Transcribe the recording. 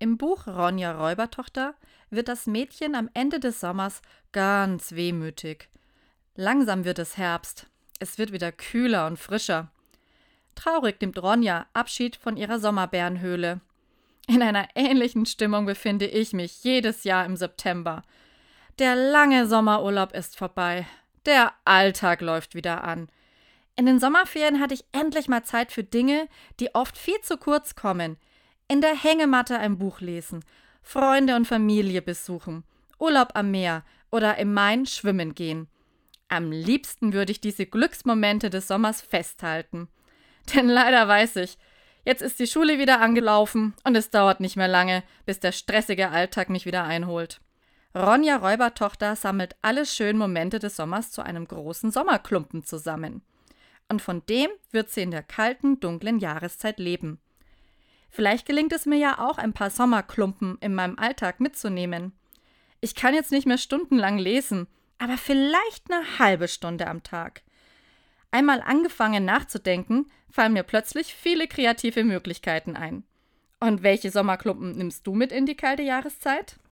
Im Buch Ronja Räubertochter wird das Mädchen am Ende des Sommers ganz wehmütig. Langsam wird es Herbst. Es wird wieder kühler und frischer. Traurig nimmt Ronja Abschied von ihrer Sommerbärenhöhle. In einer ähnlichen Stimmung befinde ich mich jedes Jahr im September. Der lange Sommerurlaub ist vorbei. Der Alltag läuft wieder an. In den Sommerferien hatte ich endlich mal Zeit für Dinge, die oft viel zu kurz kommen. In der Hängematte ein Buch lesen, Freunde und Familie besuchen, Urlaub am Meer oder im Main schwimmen gehen. Am liebsten würde ich diese Glücksmomente des Sommers festhalten. Denn leider weiß ich, jetzt ist die Schule wieder angelaufen und es dauert nicht mehr lange, bis der stressige Alltag mich wieder einholt. Ronja Räubertochter sammelt alle schönen Momente des Sommers zu einem großen Sommerklumpen zusammen. Und von dem wird sie in der kalten, dunklen Jahreszeit leben. Vielleicht gelingt es mir ja auch, ein paar Sommerklumpen in meinem Alltag mitzunehmen. Ich kann jetzt nicht mehr stundenlang lesen, aber vielleicht eine halbe Stunde am Tag. Einmal angefangen nachzudenken, fallen mir plötzlich viele kreative Möglichkeiten ein. Und welche Sommerklumpen nimmst du mit in die kalte Jahreszeit?